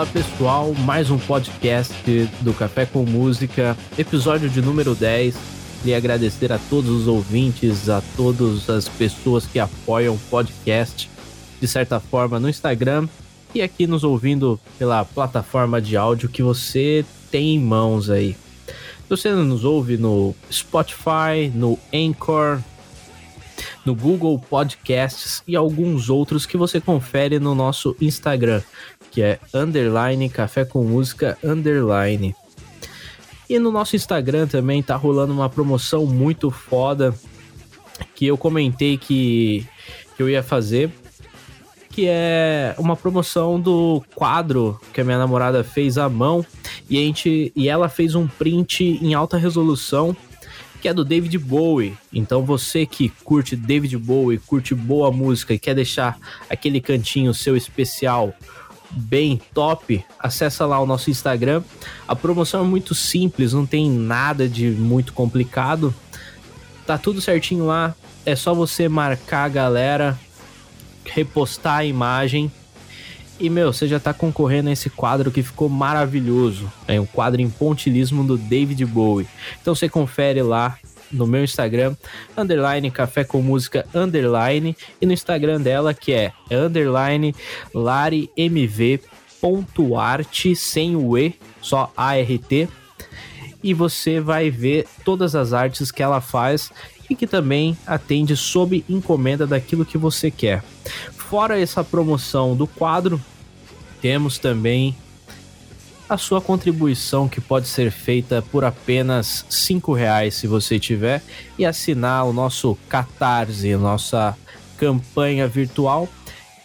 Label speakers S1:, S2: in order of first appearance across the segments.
S1: Fala pessoal, mais um podcast do Café com Música, episódio de número 10. Queria agradecer a todos os ouvintes, a todas as pessoas que apoiam o podcast, de certa forma, no Instagram e aqui nos ouvindo pela plataforma de áudio que você tem em mãos aí. Você nos ouve no Spotify, no Anchor, no Google Podcasts e alguns outros que você confere no nosso Instagram, que é underline café com música underline. E no nosso Instagram também tá rolando uma promoção muito foda que eu comentei que, que eu ia fazer, que é uma promoção do quadro que a minha namorada fez à mão e a gente e ela fez um print em alta resolução que é do David Bowie. Então você que curte David Bowie, curte boa música e quer deixar aquele cantinho seu especial bem top, acessa lá o nosso Instagram. A promoção é muito simples, não tem nada de muito complicado. Tá tudo certinho lá. É só você marcar a galera, repostar a imagem. E, meu, você já tá concorrendo a esse quadro que ficou maravilhoso. É um quadro em pontilismo do David Bowie. Então você confere lá no meu Instagram, underline café com música, underline, e no Instagram dela, que é underline laremv.art, sem o E, só ART, e você vai ver todas as artes que ela faz e que também atende sob encomenda daquilo que você quer. Fora essa promoção do quadro, temos também a sua contribuição que pode ser feita por apenas cinco reais se você tiver e assinar o nosso Catarse, nossa campanha virtual.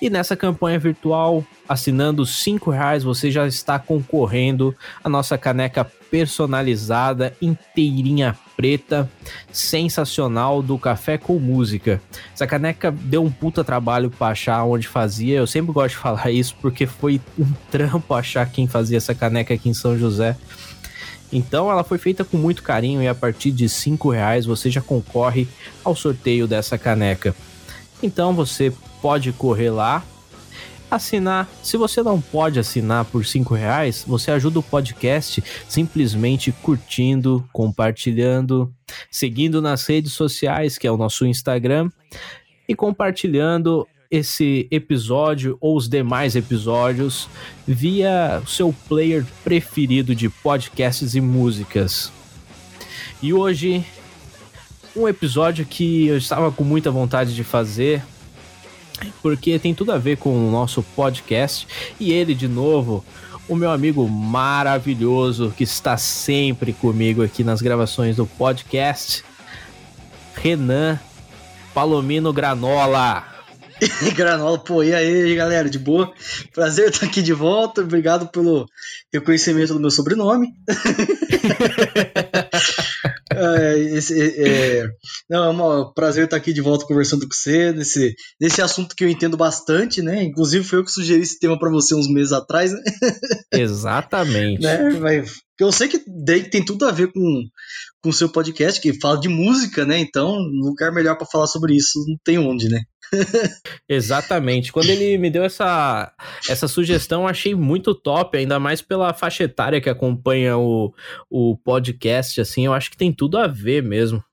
S1: E nessa campanha virtual, assinando cinco reais, você já está concorrendo a nossa caneca personalizada, inteirinha preta, sensacional do Café com Música. Essa caneca deu um puta trabalho para achar onde fazia. Eu sempre gosto de falar isso porque foi um trampo achar quem fazia essa caneca aqui em São José. Então ela foi feita com muito carinho e a partir de cinco reais você já concorre ao sorteio dessa caneca. Então você pode correr lá, assinar. Se você não pode assinar por cinco reais, você ajuda o podcast simplesmente curtindo, compartilhando, seguindo nas redes sociais, que é o nosso Instagram, e compartilhando esse episódio ou os demais episódios via seu player preferido de podcasts e músicas. E hoje um episódio que eu estava com muita vontade de fazer, porque tem tudo a ver com o nosso podcast. E ele, de novo, o meu amigo maravilhoso que está sempre comigo aqui nas gravações do podcast, Renan Palomino Granola.
S2: Granola, pô, e aí, galera, de boa? Prazer estar aqui de volta, obrigado pelo reconhecimento do meu sobrenome. é, esse, é, não, é um prazer estar aqui de volta conversando com você nesse, nesse assunto que eu entendo bastante, né? Inclusive foi eu que sugeri esse tema para você uns meses atrás, né?
S1: Exatamente.
S2: né? Mas, eu sei que tem tudo a ver com com o seu podcast que fala de música, né? Então, lugar melhor para falar sobre isso não tem onde, né?
S1: Exatamente. Quando ele me deu essa, essa sugestão, achei muito top, ainda mais pela faixa etária que acompanha o, o podcast, assim, eu acho que tem tudo a ver mesmo.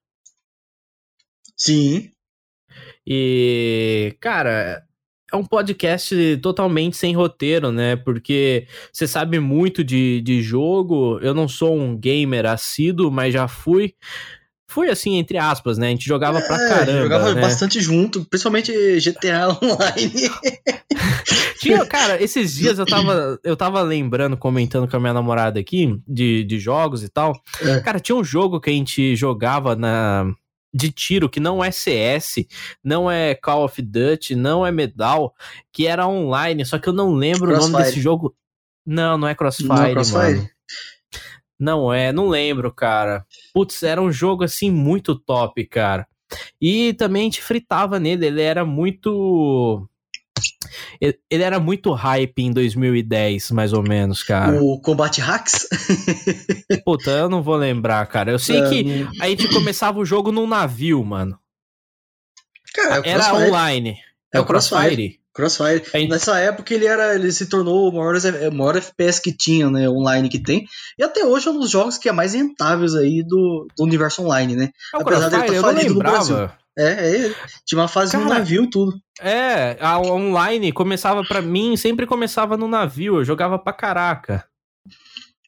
S2: Sim.
S1: E, cara, é um podcast totalmente sem roteiro, né? Porque você sabe muito de, de jogo. Eu não sou um gamer assíduo, mas já fui. Fui assim, entre aspas, né? A gente jogava é, pra caramba.
S2: Jogava
S1: né?
S2: bastante junto, principalmente GTA Online.
S1: Tinha, cara, esses dias eu tava, eu tava lembrando, comentando com a minha namorada aqui, de, de jogos e tal. É. Cara, tinha um jogo que a gente jogava na, de tiro que não é CS, não é Call of Duty, não é Medal, que era online, só que eu não lembro Crossfire. o nome desse jogo. Não, não é Crossfire, não, é Crossfire? mano. Não é, não lembro, cara. Putz, era um jogo assim muito top, cara. E também a gente fritava nele, ele era muito ele era muito hype em 2010, mais ou menos, cara.
S2: O Combate Hacks?
S1: Puta, eu não vou lembrar, cara. Eu sei que a gente começava o jogo num navio, mano. Cara, é era online.
S2: É, o Crossfire. Crossfire. É, Nessa época ele era, ele se tornou o maior, o maior FPS que tinha, né, online que tem. E até hoje é um dos jogos que é mais rentáveis aí do, do universo online, né?
S1: É, Apesar dele estar tá falido no Brasil.
S2: É, é ele. Tinha uma fase Cara, no navio, tudo.
S1: É, a online começava para mim, sempre começava no navio, eu jogava pra caraca.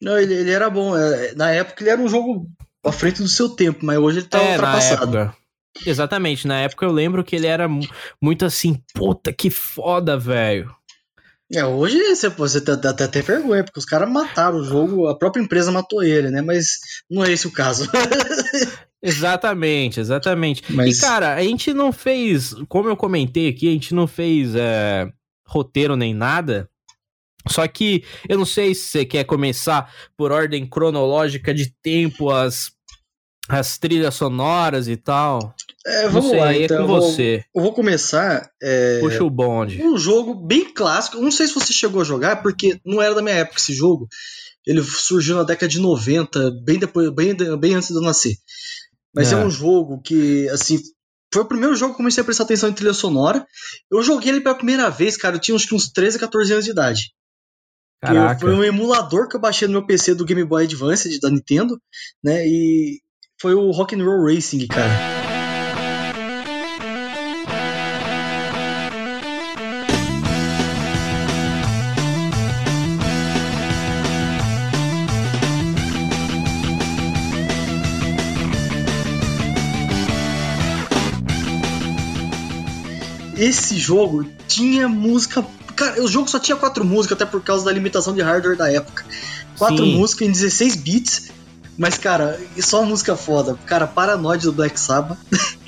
S2: Não, ele, ele era bom. É, na época ele era um jogo à frente do seu tempo, mas hoje ele tá é, ultrapassado.
S1: Exatamente, na época eu lembro que ele era muito assim, puta que foda, velho.
S2: É, hoje você, você até até tem vergonha, porque os caras mataram o jogo, a própria empresa matou ele, né? Mas não é esse o caso.
S1: exatamente, exatamente. Mas... E cara, a gente não fez, como eu comentei aqui, a gente não fez é, roteiro nem nada. Só que eu não sei se você quer começar por ordem cronológica de tempo, as, as trilhas sonoras e tal.
S2: É, vamos sei, lá, então. É com eu você. Vou, eu vou começar. É,
S1: Puxa o bonde.
S2: Um jogo bem clássico. Não sei se você chegou a jogar, porque não era da minha época esse jogo. Ele surgiu na década de 90, bem depois, bem, bem antes de eu nascer. Mas é. é um jogo que, assim, foi o primeiro jogo que eu comecei a prestar atenção em trilha sonora. Eu joguei ele pela primeira vez, cara. Eu tinha uns, uns 13, 14 anos de idade. Caraca. Foi um emulador que eu baixei no meu PC do Game Boy Advance da Nintendo, né? E foi o Rock and Roll Racing, cara. esse jogo tinha música. Cara, o jogo só tinha quatro músicas, até por causa da limitação de hardware da época. Quatro Sim. músicas em 16 bits. Mas, cara, só música foda. Cara, Paranoid do Black Sabbath.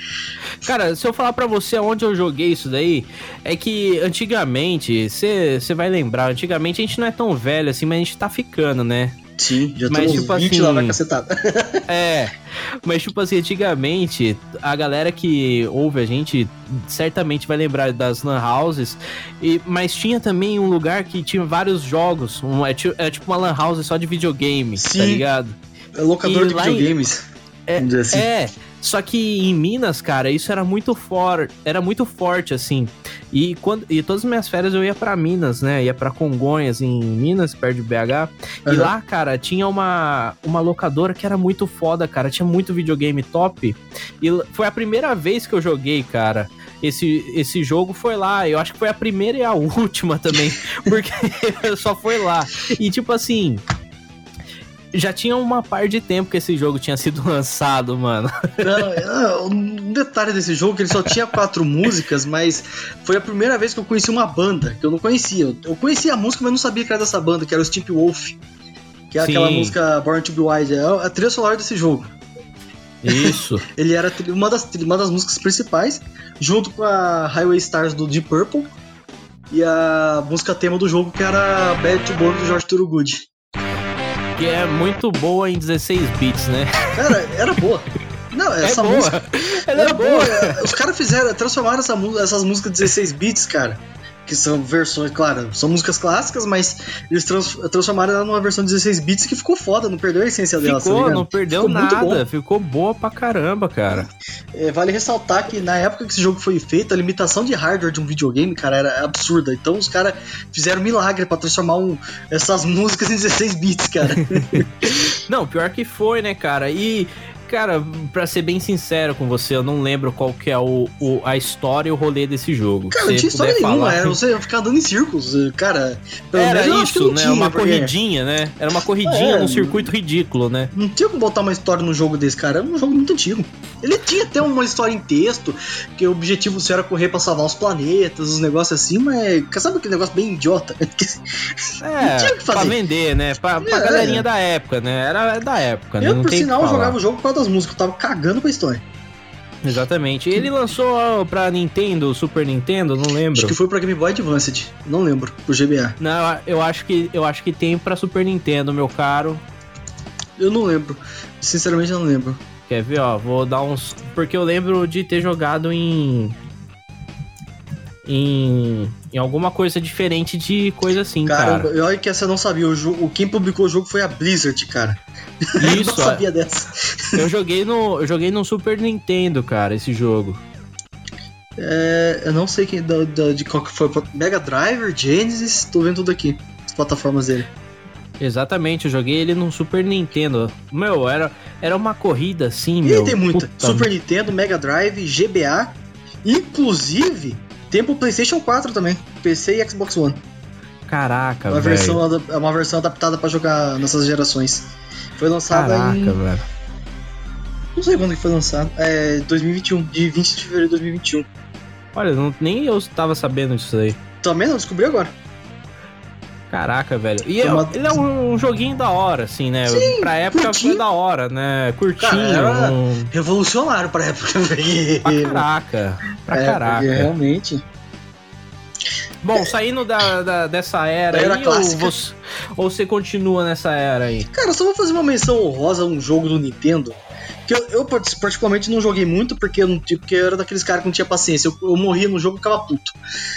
S1: Cara, se eu falar para você onde eu joguei isso daí, é que antigamente, você vai lembrar, antigamente a gente não é tão velho assim, mas a gente tá ficando, né?
S2: Sim, já mas, tipo 20 assim, lá na cacetada.
S1: é, mas tipo assim, antigamente, a galera que ouve a gente certamente vai lembrar das lan houses, e, mas tinha também um lugar que tinha vários jogos, um, é, é tipo uma lan house só de videogame, tá Sim, tá ligado?
S2: É locador e de videogames.
S1: Em, é, assim. é, só que em Minas, cara, isso era muito forte, era muito forte assim. E quando e todas as minhas férias eu ia para Minas, né? Ia para Congonhas em Minas, perto de BH. Uhum. E lá, cara, tinha uma uma locadora que era muito foda, cara. Tinha muito videogame top. E foi a primeira vez que eu joguei, cara esse, esse jogo foi lá. Eu acho que foi a primeira e a última também, porque só foi lá. E tipo assim, já tinha uma par de tempo que esse jogo tinha sido lançado, mano.
S2: Não, um detalhe desse jogo é que ele só tinha quatro músicas, mas foi a primeira vez que eu conheci uma banda que eu não conhecia. Eu conhecia a música, mas não sabia que era dessa banda, que era o Steep Wolf. Que é Sim. aquela música Born to Be Wild. É a trilha sonora desse jogo.
S1: Isso.
S2: ele era uma das, uma das músicas principais, junto com a Highway Stars do Deep Purple e a música tema do jogo que era Bad to Born do George Thorogood
S1: que é muito boa em 16 bits, né?
S2: Cara, era boa. Não, é essa é música. Ela era boa. boa. Os caras fizeram, transformaram essa, essas músicas 16 bits, cara que são versões, claro, são músicas clássicas, mas eles trans, transformaram ela numa versão 16 bits que ficou foda, não perdeu a essência
S1: ficou,
S2: dela. Ficou,
S1: não perdeu ficou nada, ficou boa pra caramba, cara.
S2: É, vale ressaltar que na época que esse jogo foi feito, a limitação de hardware de um videogame, cara, era absurda. Então os caras fizeram milagre para transformar um, essas músicas em 16 bits, cara.
S1: não, pior que foi, né, cara? E Cara, pra ser bem sincero com você, eu não lembro qual que é o, o a história e o rolê desse jogo.
S2: Cara, não tinha história nenhuma, era você ficar andando em círculos, cara.
S1: Era isso, né? Tinha, uma porque... corridinha, né? Era uma corridinha é, num circuito ridículo, né?
S2: Não tinha como botar uma história no jogo desse, cara. Era um jogo muito antigo. Ele tinha até uma história em texto, que o objetivo era correr pra salvar os planetas, os negócios assim, mas sabe aquele negócio bem idiota?
S1: É, não tinha o que fazer. pra vender, né? Pra, pra é, galerinha da época, né? Era da época, né?
S2: Eu, não por sinal, jogava o jogo por das músicas, eu tava cagando pra história.
S1: Exatamente. Ele lançou pra Nintendo, Super Nintendo, não lembro.
S2: Acho que foi pra Game Boy Advance, não lembro, pro GBA.
S1: Não, eu acho que eu acho que tem pra Super Nintendo, meu caro.
S2: Eu não lembro. Sinceramente eu não lembro.
S1: Quer ver, ó, vou dar uns, porque eu lembro de ter jogado em em, em alguma coisa diferente de coisa assim, cara.
S2: Cara, olha que essa eu não sabia. O jogo, quem publicou o jogo foi a Blizzard, cara.
S1: Isso. eu não sabia dessa. eu joguei no, eu joguei no Super Nintendo, cara, esse jogo.
S2: É, eu não sei quem, da, da, de qual que foi. Mega Driver, Genesis, tô vendo tudo aqui. As plataformas dele.
S1: Exatamente, eu joguei ele no Super Nintendo. Meu, era, era uma corrida assim,
S2: e
S1: meu.
S2: tem muita. Puta. Super Nintendo, Mega Drive, GBA. Inclusive, tem pro PlayStation 4 também. PC e Xbox One.
S1: Caraca, velho.
S2: Versão, é uma versão adaptada para jogar nessas gerações. Foi lançada
S1: Caraca,
S2: em...
S1: velho.
S2: Não sei quando que foi lançado. É 2021, de 20 de fevereiro de 2021.
S1: Olha, não, nem eu tava sabendo disso aí.
S2: Também não, descobri agora.
S1: Caraca, velho. E é, uma... ele é um joguinho da hora, assim, né?
S2: Sim,
S1: pra época
S2: curtinho.
S1: foi da hora, né? Curtinho.
S2: Cara,
S1: um...
S2: Revolucionário pra época.
S1: pra caraca. Pra
S2: é,
S1: caraca.
S2: Realmente.
S1: Bom, saindo da, da dessa era,
S2: era
S1: aí,
S2: clássica.
S1: Ou você, ou você continua nessa era aí?
S2: Cara, só vou fazer uma menção honrosa a um jogo do Nintendo. Que eu, eu particularmente não joguei muito porque eu, não, porque eu era daqueles caras que não tinha paciência. Eu, eu morria no jogo e ficava puto.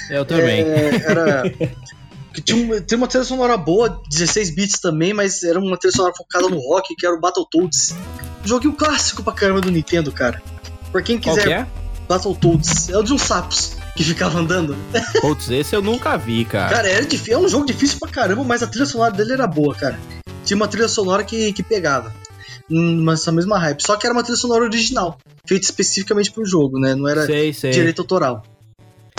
S1: Eu também.
S2: É, era. que tinha, uma, tinha uma trilha sonora boa, 16 bits também, mas era uma trilha sonora focada no rock, que era o Battletoads. Um clássico pra caramba do Nintendo, cara. Por quem quiser.
S1: Qual que é?
S2: Battletoads. É o de uns sapos que ficava andando.
S1: Putz, esse eu nunca vi, cara.
S2: Cara, era difícil, é um jogo difícil pra caramba, mas a trilha sonora dele era boa, cara. Tinha uma trilha sonora que, que pegava. Nessa mesma hype. Só que era uma trilha sonora original, feita especificamente pro jogo, né? Não era
S1: sei, sei.
S2: direito autoral.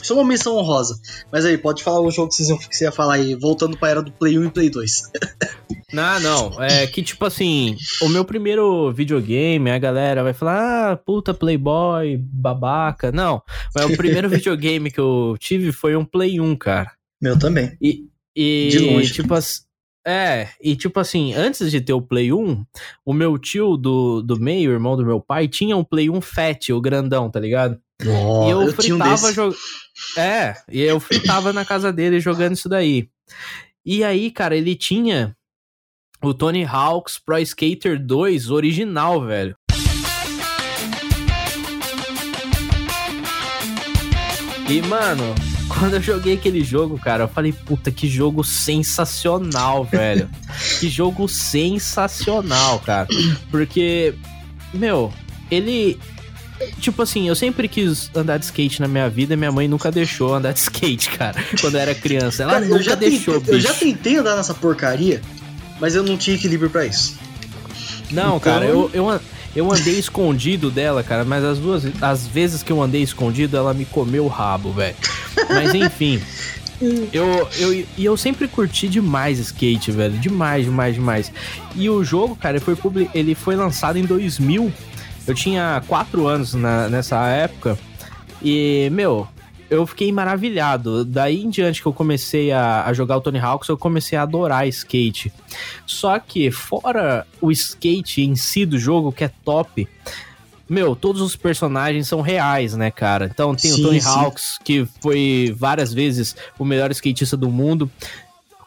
S2: Só uma menção honrosa. Mas aí, pode falar o jogo que, vocês iam, que você ia falar aí, voltando pra era do Play 1 e Play 2.
S1: Não, não. É que, tipo assim, o meu primeiro videogame, a galera vai falar, ah, puta Playboy, babaca. Não, mas o primeiro videogame que eu tive foi um Play 1, cara.
S2: Meu também.
S1: E, e
S2: De longe.
S1: tipo assim. É, e tipo assim, antes de ter o Play 1, o meu tio do, do meio, irmão do meu pai, tinha um Play 1 Fat, o grandão, tá ligado?
S2: Oh,
S1: e eu,
S2: eu um
S1: fritava
S2: desse.
S1: jog... É, e eu fritava na casa dele jogando isso daí. E aí, cara, ele tinha o Tony Hawk's Pro Skater 2 original, velho. E, mano, quando eu joguei aquele jogo, cara, eu falei, puta, que jogo sensacional, velho. que jogo sensacional, cara. Porque, meu, ele. Tipo assim, eu sempre quis andar de skate na minha vida e minha mãe nunca deixou andar de skate, cara, quando eu era criança. Ela
S2: Cara, eu
S1: nunca
S2: já,
S1: deixou,
S2: tentei, eu já tentei andar nessa porcaria, mas eu não tinha equilíbrio pra isso.
S1: Não,
S2: Então-
S1: cara, eu, eu, eu andei escondido dela, cara, mas as duas as vezes que eu andei escondido, ela me comeu o rabo, velho. Mas enfim. Eu, eu, e eu sempre curti demais skate, velho. Demais, demais, demais. E o jogo, cara, ele foi, ele foi lançado em 2000. Eu tinha 4 anos na- nessa época. E, meu, eu fiquei maravilhado. Daí em diante que eu comecei a, a jogar o Tony Hawks, eu comecei a adorar skate. Só que, fora o skate em si do jogo, que é top, meu, todos os personagens são reais, né, cara? Então tem
S2: Sim,
S1: o Tony
S2: sim.
S1: Hawks, que foi várias vezes o melhor skatista do mundo.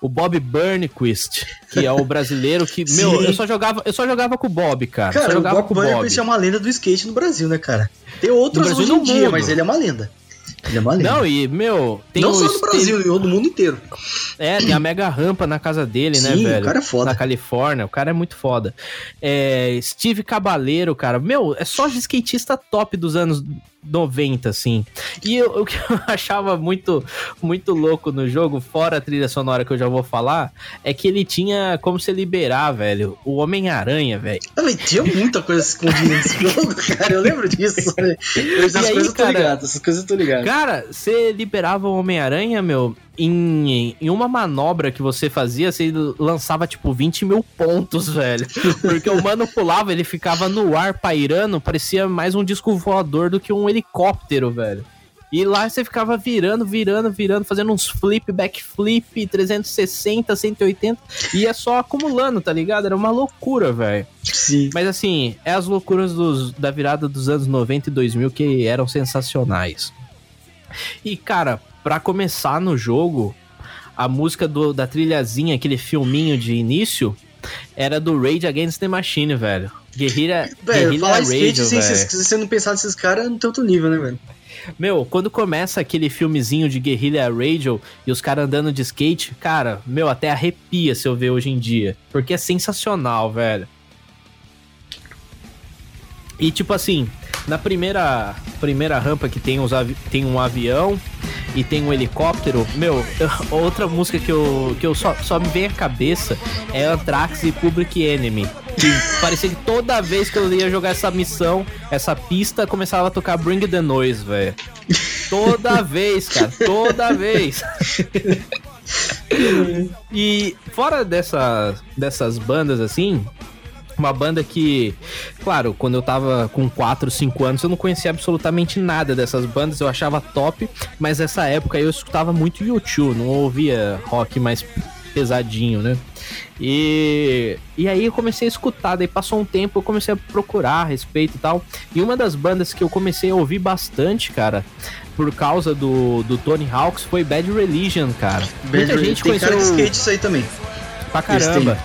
S1: O Bob Burnquist, que é o brasileiro que, meu, eu só jogava, eu só jogava com o Bob, cara.
S2: Cara, o Bob
S1: com o Bob.
S2: Burnquist é uma lenda do skate no Brasil, né, cara? Tem outros hoje
S1: e
S2: em
S1: no
S2: dia,
S1: mundo.
S2: mas ele é uma lenda. Ele é uma lenda.
S1: Não, e, meu, tem
S2: Não
S1: o
S2: só no Brasil, no mundo inteiro.
S1: É, tem a mega rampa na casa dele, né,
S2: Sim, o
S1: velho?
S2: cara é foda.
S1: Na Califórnia, o cara é muito foda. É, Steve Cabaleiro, cara, meu, é só de skatista top dos anos 90, assim. E eu- o que eu achava muito, muito louco no jogo, fora a trilha sonora que eu já vou falar, é que ele tinha como se liberar, velho, o Homem-Aranha, velho.
S2: Mas tinha muita coisa escondida nesse jogo, cara. Eu lembro disso. né? Eu, essas
S1: E aí,
S2: coisas eu tô
S1: cara?
S2: ligado, essas coisas eu tô ligado.
S1: Cara, você liberava o Homem-Aranha, meu, em, em uma manobra que você fazia, você lançava tipo 20 mil pontos, velho. Porque o mano pulava, ele ficava no ar pairando, parecia mais um disco voador do que um helicóptero, velho. E lá você ficava virando, virando, virando, fazendo uns flip, backflip, 360, 180, e ia só acumulando, tá ligado? Era uma loucura, velho.
S2: Sim.
S1: Mas assim, é as loucuras dos- da virada dos anos 90 e 2000 que eram sensacionais. E cara, pra começar no jogo, a música do- da trilhazinha, aquele filminho de início, era do Rage Against the Machine, velho. Guerrilla,
S2: Velho, falar
S1: Radio, velho.
S2: se se você não pensar nesses caras, não tem outro nível, né, velho?
S1: Meu, quando começa aquele filmezinho de Guerrilla Radio e os caras andando de skate, cara, meu, até arrepia se eu ver hoje em dia. Porque é sensacional, velho. E tipo assim, Na primeira, primeira rampa que tem, os tem um avião e tem um helicóptero, meu, outra música que eu, que eu só, só me vem à cabeça é Anthrax e Public Enemy. Que parecia que toda vez que eu ia jogar essa missão, essa pista, começava a tocar Bring the Noise, velho. Toda vez, cara, toda vez. e fora dessa, dessas bandas assim, uma banda que, claro, quando eu tava com 4, 5 anos, eu não conhecia absolutamente nada dessas bandas, eu achava top, mas nessa época eu escutava muito YouTube, não ouvia rock mais pesadinho, né? E, e aí eu comecei a escutar, daí passou um tempo, eu comecei a procurar a respeito e tal. E uma das bandas que eu comecei a ouvir bastante, cara, por causa do, do Tony Hawks, foi Bad Religion, cara.
S2: Bad Muita gente tem conheceu. Cara que skate isso aí também.
S1: Pra caramba.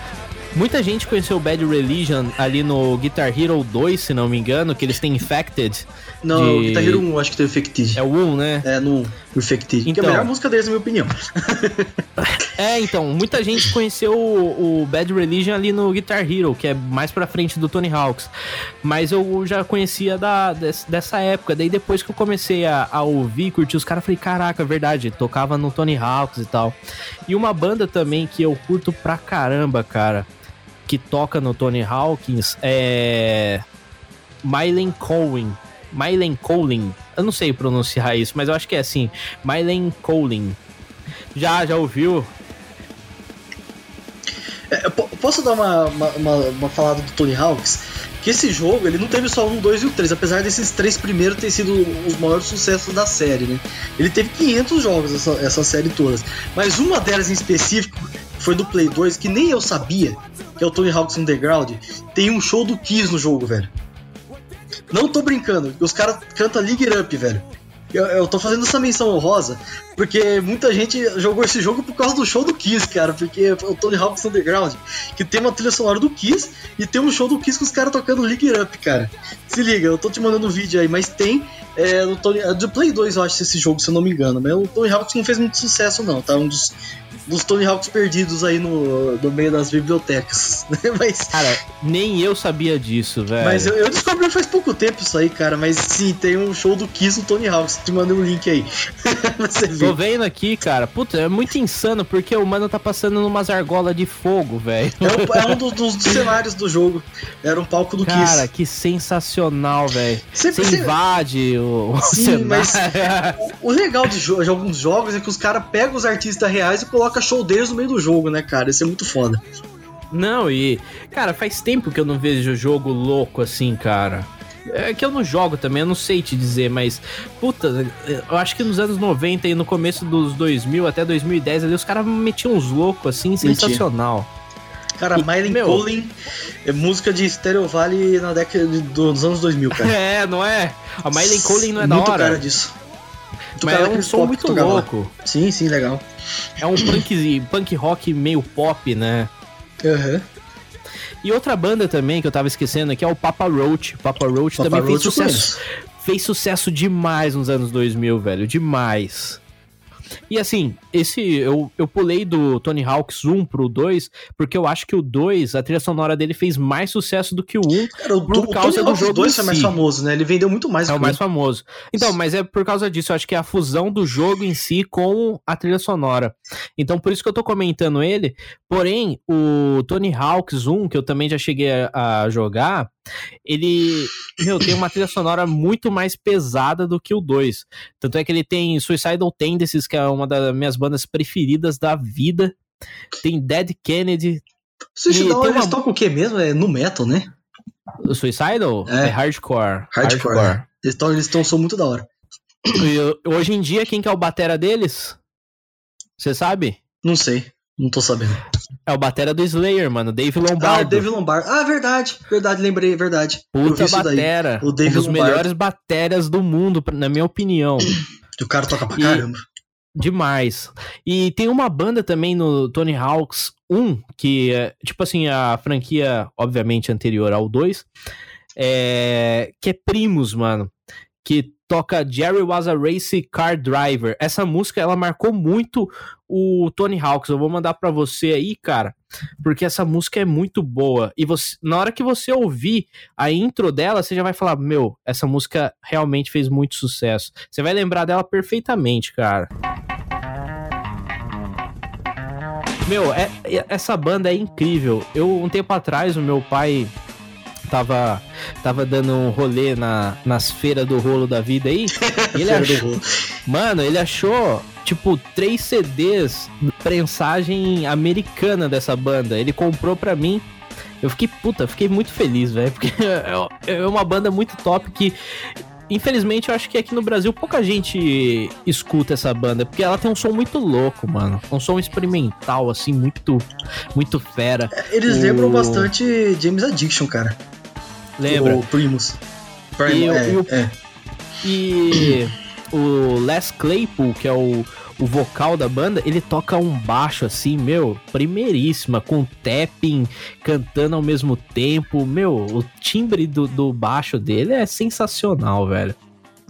S1: Muita gente conheceu Bad Religion ali no Guitar Hero 2, se não me engano, que eles têm Infected.
S2: Não, de... Guitar Hero 1, acho que tem Infected.
S1: É o 1, né?
S2: É, no Infected. Então... Que é a então. melhor música deles, na minha opinião.
S1: é, então, muita gente conheceu o, o, Bad Religion ali no Guitar Hero, que é mais pra frente do Tony Hawks. Mas eu já conhecia da, dessa época. Daí depois que eu comecei a, a ouvir, curtir os caras, falei, caraca, é verdade, tocava no Tony Hawks e tal. E uma banda também que eu curto pra caramba, cara que toca no Tony Hawkins é Mylen Cohen. Mylen Colin. Eu não sei pronunciar isso, mas eu acho que é assim. Mylen Colin. Já, já ouviu?
S2: É, posso dar uma, uma, uma, uma, falada do Tony Hawks? Que esse jogo, ele não teve só um, dois e o três, apesar desses três primeiros ter sido os maiores sucessos da série, né? Ele teve 500 jogos, essa, essa série todas. Mas uma delas em específico foi do Play 2, que nem eu sabia, que é o Tony Hawk's Underground, tem um show do Kiss no jogo, velho. Não tô brincando, os caras cantam League Up, velho. Eu, eu tô fazendo essa menção honrosa porque muita gente jogou esse jogo por causa do show do Kiss, cara. Porque é o Tony Hawk's Underground, que tem uma trilha sonora do Kiss e tem um show do Kiss com os caras tocando League Up, cara. Se liga, eu tô te mandando um vídeo aí, mas tem é, no Tony, é do Play 2, eu acho, esse jogo, se eu não me engano. Mas o Tony Hawk's não fez muito sucesso, não, tá? Um dos dos Tony Hawks perdidos aí no, no meio das bibliotecas. Né?
S1: mas, cara, nem eu sabia disso, velho.
S2: Mas eu, eu, descobri faz pouco tempo isso aí, cara. Mas sim, tem um show do Kiss no Tony Hawks. Te mandei um link aí.
S1: Você. Tô vendo aqui, cara. Puta, é muito insano porque o mano tá passando numas argolas de fogo, velho.
S2: É, um, é um dos, dos, cenários do jogo. Era um palco do
S1: cara,
S2: Kiss.
S1: Cara, que sensacional, velho. Você invade o, o Sim, cenário. mas
S2: o, o legal de, jo de alguns jogos é que os caras pegam os artistas reais e colocam coloca show deles no meio do jogo, né, cara? Isso é muito foda.
S1: Não, e. Cara, faz tempo que eu não vejo jogo louco assim, cara. É que eu não jogo também, eu não sei te dizer, mas. Puta, eu acho que nos anos 90 e no começo dos 2000 até 2010 ali, os caras metiam uns loucos assim, Mentira. sensacional.
S2: Cara, Mylen Collin é música de Stereo Valley na década de, dos anos 2000, cara.
S1: É, não é? A Mylen Collin não é muito da hora.
S2: cara disso.
S1: Mas é um som muito louco.
S2: Sim, sim, legal.
S1: É um punk, punk rock meio pop, né?
S2: Aham. Uhum.
S1: E outra banda também que eu tava esquecendo aqui é o Papa Roach. Papa Roach Papa também Roach fez sucesso. Fez sucesso demais nos anos 2000, velho. Demais. E assim, esse eu, eu pulei do Tony Hawk's 1 pro 2, porque eu acho que o 2, a trilha sonora dele fez mais sucesso do que o 1
S2: Cara, o, por o causa Tony do jogo 2 foi mais si. famoso, né? Ele vendeu muito mais.
S1: É o mais famoso. Então, mas é por causa disso, eu acho que é a fusão do jogo em si com a trilha sonora. Então, por isso que eu tô comentando ele. Porém, o Tony Hawk's 1, que eu também já cheguei a, a jogar, ele, meu, tem uma trilha sonora muito mais pesada do que o 2. Tanto é que ele tem Suicidal Tendencies, que é uma das minhas bandas preferidas da vida. Tem Dead Kennedy.
S2: Suicidal, eles uma... tocam o que mesmo? É no metal, né?
S1: O Suicidal? É, é hardcore.
S2: Hardcore. hardcore. Eles estão eles tão, são muito da hora.
S1: E, hoje em dia, quem que é o batera deles? Você sabe?
S2: Não sei. Não tô sabendo.
S1: É o batera do Slayer, mano, Dave Lombardo.
S2: Ah, Dave Lombardo. Ah, verdade, verdade, lembrei, verdade.
S1: Puta batera. O Dave um dos Lombardo. melhores bateras do mundo, na minha opinião.
S2: O cara toca pra e... caramba.
S1: Demais. E tem uma banda também no Tony Hawks 1, que é, tipo assim, a franquia, obviamente, anterior ao 2, é, que é Primos, mano que toca Jerry Was a Race Car Driver. Essa música, ela marcou muito o Tony Hawks. Eu vou mandar para você aí, cara, porque essa música é muito boa. E você, na hora que você ouvir a intro dela, você já vai falar: Meu, essa música realmente fez muito sucesso. Você vai lembrar dela perfeitamente, cara. Meu, é, é, essa banda é incrível. Eu, um tempo atrás, o meu pai tava, tava dando um rolê na, nas feiras do rolo da vida aí. ele achou, mano, ele achou tipo três CDs prensagem americana dessa banda. Ele comprou pra mim. Eu fiquei, puta, fiquei muito feliz, velho. Porque é, é uma banda muito top que infelizmente, eu acho que aqui no Brasil pouca gente escuta essa banda, porque ela tem um som muito louco, mano. Um som experimental, assim, muito, muito fera.
S2: Eles o... lembram bastante James Addiction, cara.
S1: Lembra?
S2: O Primus.
S1: Primus, e, é, o, é. e o Les Claypool, que é o, o vocal da banda, ele toca um baixo assim, meu, primeiríssima, com tapping, cantando ao mesmo tempo. Meu, o timbre do, do baixo dele é sensacional, velho.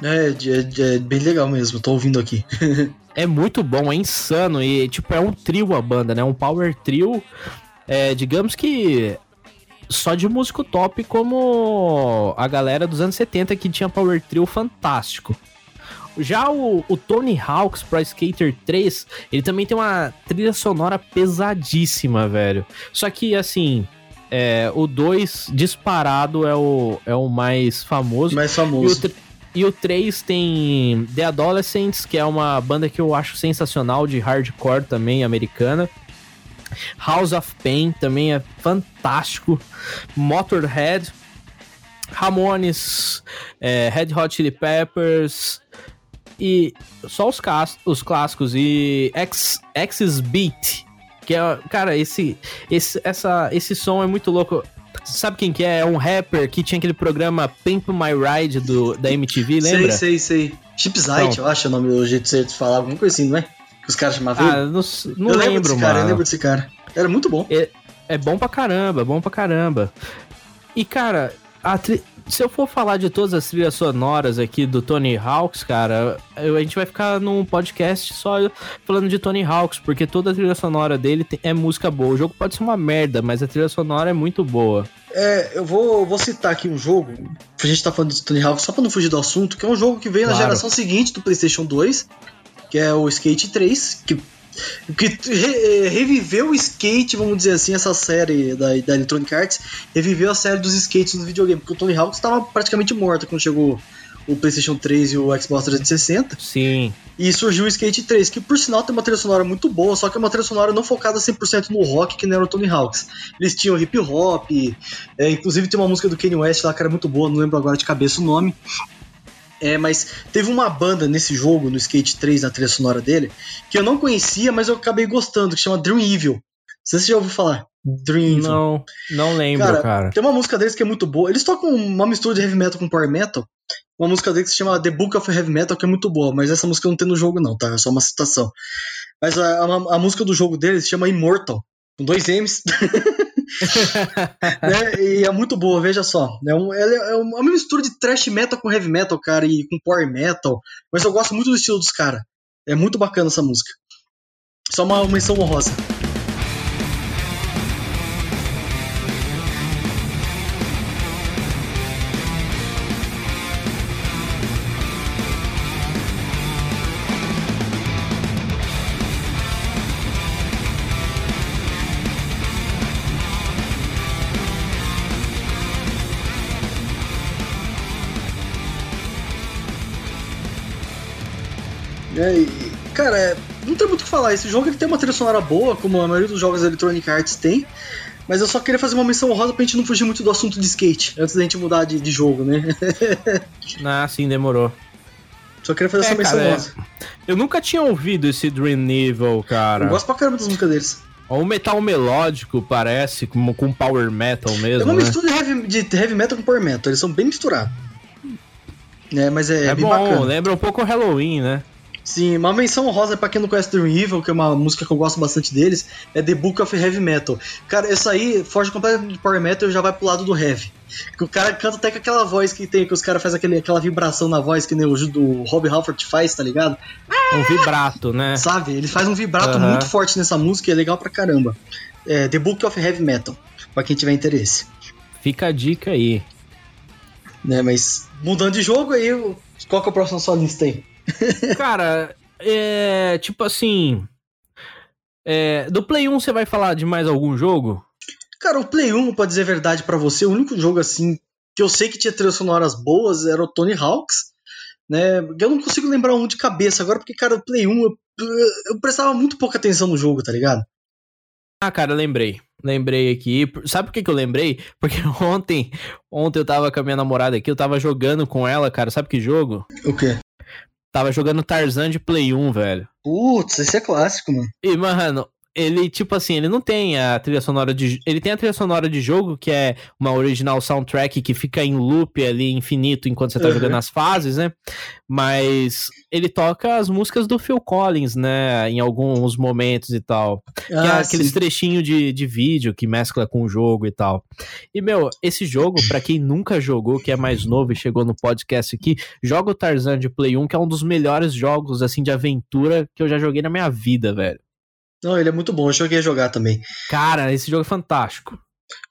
S2: É, é, é bem legal mesmo, tô ouvindo aqui.
S1: é muito bom, é insano. E, tipo, é um trio a banda, né? Um power trio. É, digamos que só de músico top como a galera dos anos 70 que tinha Power Trio fantástico. Já o, o Tony Hawk's Pro Skater 3, ele também tem uma trilha sonora pesadíssima, velho. Só que, assim, é, o 2 disparado é o, é o mais famoso.
S2: Mais famoso.
S1: E o 3 tem The Adolescents, que é uma banda que eu acho sensacional de hardcore também, americana. House of Pain também é fantástico. Motorhead, Ramones, é, Red Hot Chili Peppers e só os, os clássicos e X, X's Beat, que é, cara, esse, esse, essa, esse som é muito louco. Sabe quem que é? É um rapper que tinha aquele programa Pimp My Ride do, da MTV, lembra?
S2: Sei, sei, sei. Chipsite, então, eu acho o nome, o jeito de falar, alguma coisa assim, não é? Os caras chamavam
S1: Ah, não, não eu lembro,
S2: mano.
S1: Cara,
S2: eu lembro desse cara. Era muito bom.
S1: É, é bom pra caramba, bom pra caramba. E, cara, tri... se eu for falar de todas as trilhas sonoras aqui do Tony Hawks, cara, eu, a gente vai ficar num podcast só falando de Tony Hawks, porque toda a trilha sonora dele é música boa. O jogo pode ser uma merda, mas a trilha sonora é muito boa.
S2: É, eu vou, vou citar aqui um jogo, a gente tá falando de Tony Hawk só pra não fugir do assunto, que é um jogo que veio claro. na geração seguinte do PlayStation 2, que é o Skate 3, que, que re, eh, reviveu o skate, vamos dizer assim, essa série da, da Electronic Arts, reviveu a série dos skates no videogame, porque o Tony Hawk estava praticamente morto quando chegou o PlayStation 3 e o Xbox 360.
S1: Sim.
S2: E surgiu o Skate 3, que por sinal tem uma trilha sonora muito boa, só que é uma trilha sonora não focada 100% no rock, que nem era o Tony Hawks. Eles tinham hip hop, é, inclusive tem uma música do Kanye West lá que era muito boa, não lembro agora de cabeça o nome. É, mas teve uma banda nesse jogo, no Skate 3, na trilha sonora dele, que eu não conhecia, mas eu acabei gostando, que chama Dream Evil. Não sei se você já ouviu falar. Dream Evil.
S1: Não, não lembro, cara, cara,
S2: Tem uma música deles que é muito boa. Eles tocam uma mistura de heavy metal com power metal. Uma música deles que se chama The Book of Heavy Metal, que é muito boa, mas essa música não tem no jogo, não, tá? É só uma citação. Mas a, a, a música do jogo deles se chama Immortal, com dois M's. né? E é muito boa, veja só. É, um, ela é uma mistura de thrash metal com heavy metal, cara, e com power metal. Mas eu gosto muito do estilo dos caras. É muito bacana essa música. Só uma menção honrosa. É, e, cara, é, não tem muito o que falar. Esse jogo ele tem uma trilha sonora boa, como a maioria dos jogos da Electronic Arts tem. Mas eu só queria fazer uma menção honrosa pra gente não fugir muito do assunto de skate, antes da gente mudar de, de jogo, né?
S1: ah, sim, demorou.
S2: Só queria fazer é, essa menção cara, honrosa.
S1: É... Eu nunca tinha ouvido esse Dream Evil, cara.
S2: Eu gosto pra caramba das músicas deles.
S1: Um metal melódico, parece, como com power metal mesmo. É uma
S2: né? mistura de heavy, de heavy metal com power metal, eles são bem misturados. É, mas é, é, bem
S1: bom,
S2: bacana.
S1: lembra um pouco o Halloween, né?
S2: Sim, uma menção rosa para quem não conhece Dream Evil, que é uma música que eu gosto bastante deles, é The Book of Heavy Metal. Cara, essa aí foge completamente do Power Metal e já vai pro lado do Heavy. Que o cara canta até com aquela voz que tem, que os caras fazem aquela vibração na voz que nem o do Rob Halford faz, tá ligado?
S1: Um vibrato, né?
S2: Sabe? Ele faz um vibrato muito forte nessa música e é legal pra caramba. É The Book of Heavy Metal, pra quem tiver interesse.
S1: Fica a dica aí.
S2: Né, mas mudando de jogo aí, qual que é o próximo sua lista aí?
S1: Cara, é. Tipo assim. É, do Play 1 você vai falar de mais algum jogo?
S2: Cara, o Play 1, pra dizer a verdade para você, o único jogo assim que eu sei que tinha trilhas sonoras boas era o Tony Hawks. Né? Eu não consigo lembrar um de cabeça agora, porque, cara, o Play 1 eu, eu prestava muito pouca atenção no jogo, tá ligado?
S1: Ah, cara, lembrei. Lembrei aqui. Sabe por que, que eu lembrei? Porque ontem, ontem eu tava com a minha namorada aqui, eu tava jogando com ela, cara. Sabe que jogo?
S2: O quê?
S1: Tava jogando Tarzan de Play 1, velho.
S2: Putz, esse é clássico, mano.
S1: E, mano, ele, tipo assim, ele não tem a trilha sonora de. Ele tem a trilha sonora de jogo, que é uma original soundtrack que fica em loop ali infinito enquanto você tá uhum. jogando as fases, né? Mas ele toca as músicas do Phil Collins, né? Em alguns momentos e tal. Ah, que é aqueles trechinhos de, de vídeo que mescla com o jogo e tal. E, meu, esse jogo, para quem nunca jogou, que é mais novo e chegou no podcast aqui, joga o Tarzan de Play 1, que é um dos melhores jogos, assim, de aventura que eu já joguei na minha vida, velho.
S2: Não, ele é muito bom, eu joguei a jogar também.
S1: Cara, esse jogo é fantástico.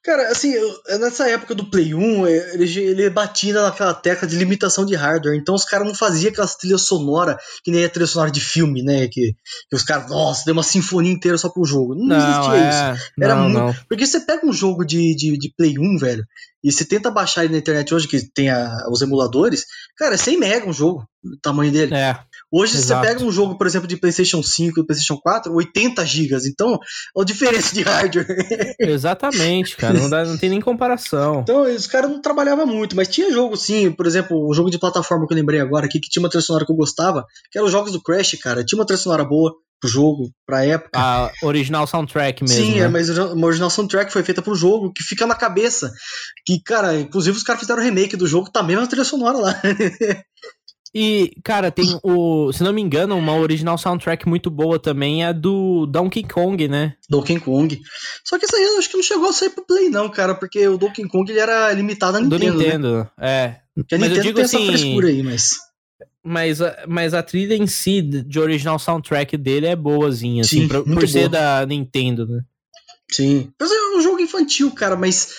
S2: Cara, assim, nessa época do Play 1, é, ele, ele batia naquela tecla de limitação de hardware. Então os caras não faziam aquelas trilhas sonoras que nem a trilha sonora de filme, né? Que, que os caras, nossa, deu uma sinfonia inteira só pro jogo. Não, não existia é... isso. Era não, muito. Não. Porque você pega um jogo de, de, de Play 1, velho, e você tenta baixar ele na internet hoje, que tem a, os emuladores, cara, é 100 mega um jogo, o tamanho dele.
S1: É.
S2: Hoje Exato. você pega um jogo, por exemplo, de PlayStation 5 e PlayStation 4, 80 GB. Então, a diferença de hardware.
S1: Exatamente, cara. Não, dá, não tem nem comparação.
S2: Então, os caras não trabalhavam muito, mas tinha jogo sim. Por exemplo, o jogo de plataforma que eu lembrei agora aqui, que tinha uma trilha sonora que eu gostava, que eram os jogos do Crash, cara. Tinha uma trilha sonora boa pro jogo, pra época.
S1: A original soundtrack mesmo.
S2: Sim,
S1: é, né?
S2: é, mas uma original soundtrack foi feita pro jogo, que fica na cabeça. Que, cara, inclusive os caras fizeram remake do jogo, tá mesmo a trilha sonora lá.
S1: E, cara, tem o. Se não me engano, uma original soundtrack muito boa também é do Donkey Kong, né?
S2: Donkey Kong. Só que essa aí eu acho que não chegou a sair pro Play, não, cara, porque o Donkey Kong ele era limitado a Nintendo.
S1: Do Nintendo, né? é.
S2: Porque a mas Nintendo eu digo tem assim, essa frescura aí, mas.
S1: Mas, mas a trilha em si, de original soundtrack dele é boazinha, assim, Sim, assim, por, por ser da Nintendo, né?
S2: Sim. Mas é um jogo infantil, cara, mas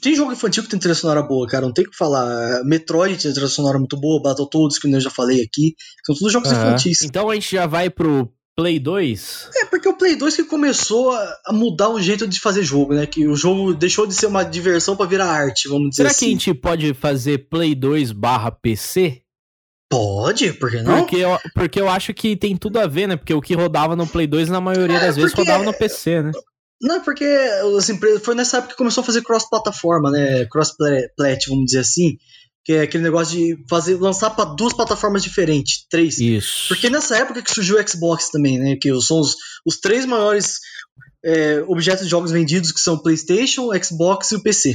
S2: tem jogo infantil que tem trilha sonora boa, cara, não tem o que falar. Metroid tem trilha sonora muito boa, Battletoads, que eu já falei aqui. São todos jogos uhum. infantis.
S1: Então a gente já vai pro Play 2?
S2: É, porque o Play 2 que começou a mudar o jeito de fazer jogo, né? Que o jogo deixou de ser uma diversão para virar arte, vamos dizer
S1: Será
S2: assim.
S1: Será que a gente pode fazer Play 2 barra PC?
S2: Pode, por que não?
S1: Porque eu, porque eu acho que tem tudo a ver, né? Porque o que rodava no Play 2 na maioria é, das vezes rodava no PC, né?
S2: Não, porque as empresas. Foi nessa época que começou a fazer cross-plataforma, né? Cross-plat, vamos dizer assim. Que é aquele negócio de fazer lançar para duas plataformas diferentes, três.
S1: Isso.
S2: Porque nessa época que surgiu o Xbox também, né? Que são os, os três maiores é, objetos de jogos vendidos, que são o PlayStation, o Xbox e o PC.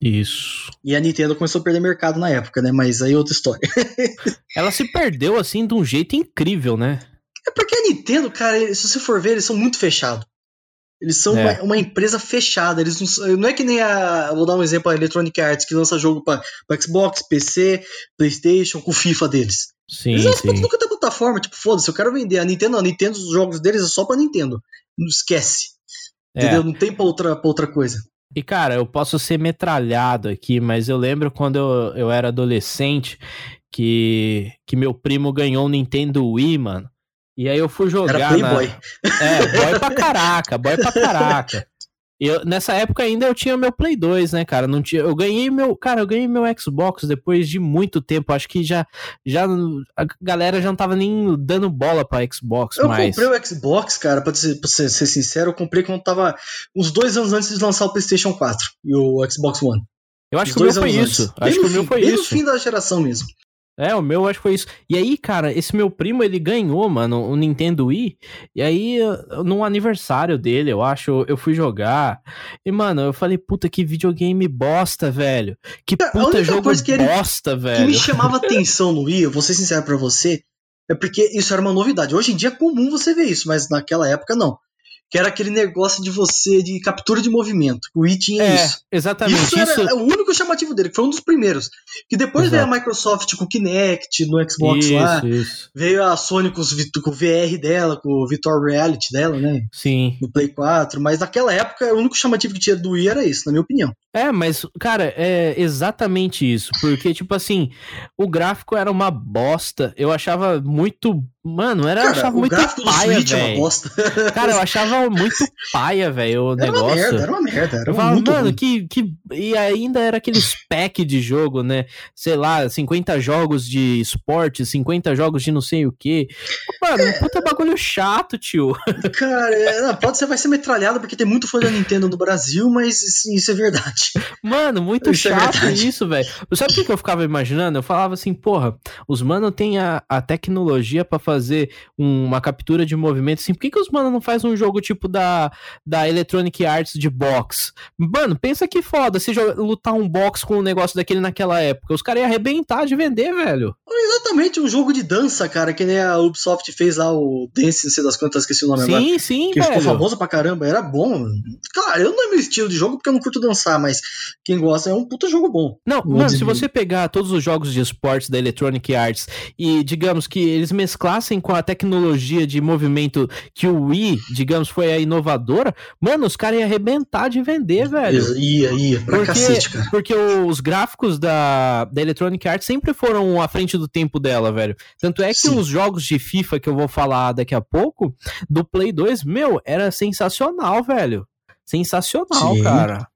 S1: Isso.
S2: E a Nintendo começou a perder mercado na época, né? Mas aí é outra história.
S1: Ela se perdeu assim de um jeito incrível, né?
S2: É porque a Nintendo, cara, se você for ver, eles são muito fechados. Eles são é. uma, uma, empresa fechada. Eles não, não, é que nem a. Vou dar um exemplo: a Electronic Arts, que lança jogo para Xbox, PC, PlayStation, com FIFA deles.
S1: Sim,
S2: eles
S1: lançam
S2: pra nunca tem plataforma. Tipo, foda-se, eu quero vender. A Nintendo. A Nintendo, os jogos deles é só pra Nintendo. Não esquece. É. Entendeu? Não tem pra outra, pra outra coisa.
S1: E, cara, eu posso ser metralhado aqui, mas eu lembro quando eu, eu era adolescente que, que meu primo ganhou um Nintendo Wii, mano. E aí eu fui jogar. Era
S2: Playboy.
S1: Na... É, boy pra caraca, boy pra caraca. Eu, nessa época ainda eu tinha meu Play 2, né, cara? Não tinha, eu ganhei meu, cara, eu ganhei meu Xbox depois de muito tempo. Acho que já, já a galera já não tava nem dando bola para Xbox
S2: eu
S1: mais.
S2: Eu comprei o Xbox, cara, para ser, pra ser, ser, sincero, eu comprei quando tava uns dois anos antes de lançar o PlayStation 4 e o Xbox One.
S1: Eu acho que o meu foi isso. Acho que o meu foi
S2: bem
S1: isso.
S2: no fim da geração mesmo.
S1: É, o meu acho que foi isso. E aí, cara, esse meu primo, ele ganhou, mano, o Nintendo Wii. E aí, no aniversário dele, eu acho, eu fui jogar. E, mano, eu falei, puta, que videogame bosta, velho. Que puta jogo que ele,
S2: bosta, velho. O que me chamava atenção no Wii, eu vou ser sincero pra você, É porque isso era uma novidade. Hoje em dia é comum você ver isso, mas naquela época não que era aquele negócio de você, de captura de movimento. O Wii tinha é, isso.
S1: Exatamente.
S2: Isso,
S1: isso
S2: era o único chamativo dele, que foi um dos primeiros. Que depois Exato. veio a Microsoft com o Kinect no Xbox isso, lá. Isso. Veio a Sony com, os, com o VR dela, com o Virtual Reality dela, né?
S1: Sim.
S2: No Play 4. Mas naquela época, o único chamativo que tinha do Wii era isso, na minha opinião.
S1: É, mas, cara, é exatamente isso. Porque, tipo assim, o gráfico era uma bosta. Eu achava muito Mano, era,
S2: cara,
S1: eu achava muito paia,
S2: é bosta.
S1: Cara, eu achava muito paia, velho, o
S2: era
S1: negócio.
S2: Uma merda, era uma merda, era
S1: eu falava,
S2: muito
S1: mano,
S2: ruim.
S1: que, que. E ainda era aqueles pack de jogo, né? Sei lá, 50 jogos de esporte, 50 jogos de não sei o quê. Mano, é... puta bagulho chato, tio.
S2: Cara, é, pode ser, vai ser metralhado porque tem muito fã da Nintendo no Brasil, mas sim, isso é verdade.
S1: Mano, muito isso é chato é isso, velho. Sabe o que eu ficava imaginando? Eu falava assim, porra, os mano tem a, a tecnologia para fazer uma captura de movimento assim. Por que, que os mano não faz um jogo tipo da, da Electronic Arts de box? Mano, pensa que foda se lutar um box com um negócio daquele naquela época. Os caras iam arrebentar de vender, velho.
S2: Exatamente, um jogo de dança, cara, que nem a Ubisoft fez lá, o Dance, não sei das quantas, esqueci o nome
S1: sim,
S2: agora.
S1: Sim, sim,
S2: Que ficou famoso pra caramba, era bom. Claro, eu não é meu estilo de jogo porque eu não curto dançar, mas quem gosta é um puta jogo bom.
S1: Não, mano, se você pegar todos os jogos de esportes da Electronic Arts e, digamos, que eles mesclassem com a tecnologia de movimento que o Wii, digamos, foi a inovadora, mano, os caras iam arrebentar de vender, velho.
S2: Ia, ia, pra
S1: porque,
S2: cacete, cara.
S1: Porque os gráficos da, da Electronic Arts sempre foram à frente do tempo dela, velho. Tanto é que Sim. os jogos de FIFA que eu vou falar daqui a pouco, do Play 2, meu, era sensacional, velho. Sensacional, Sim. cara.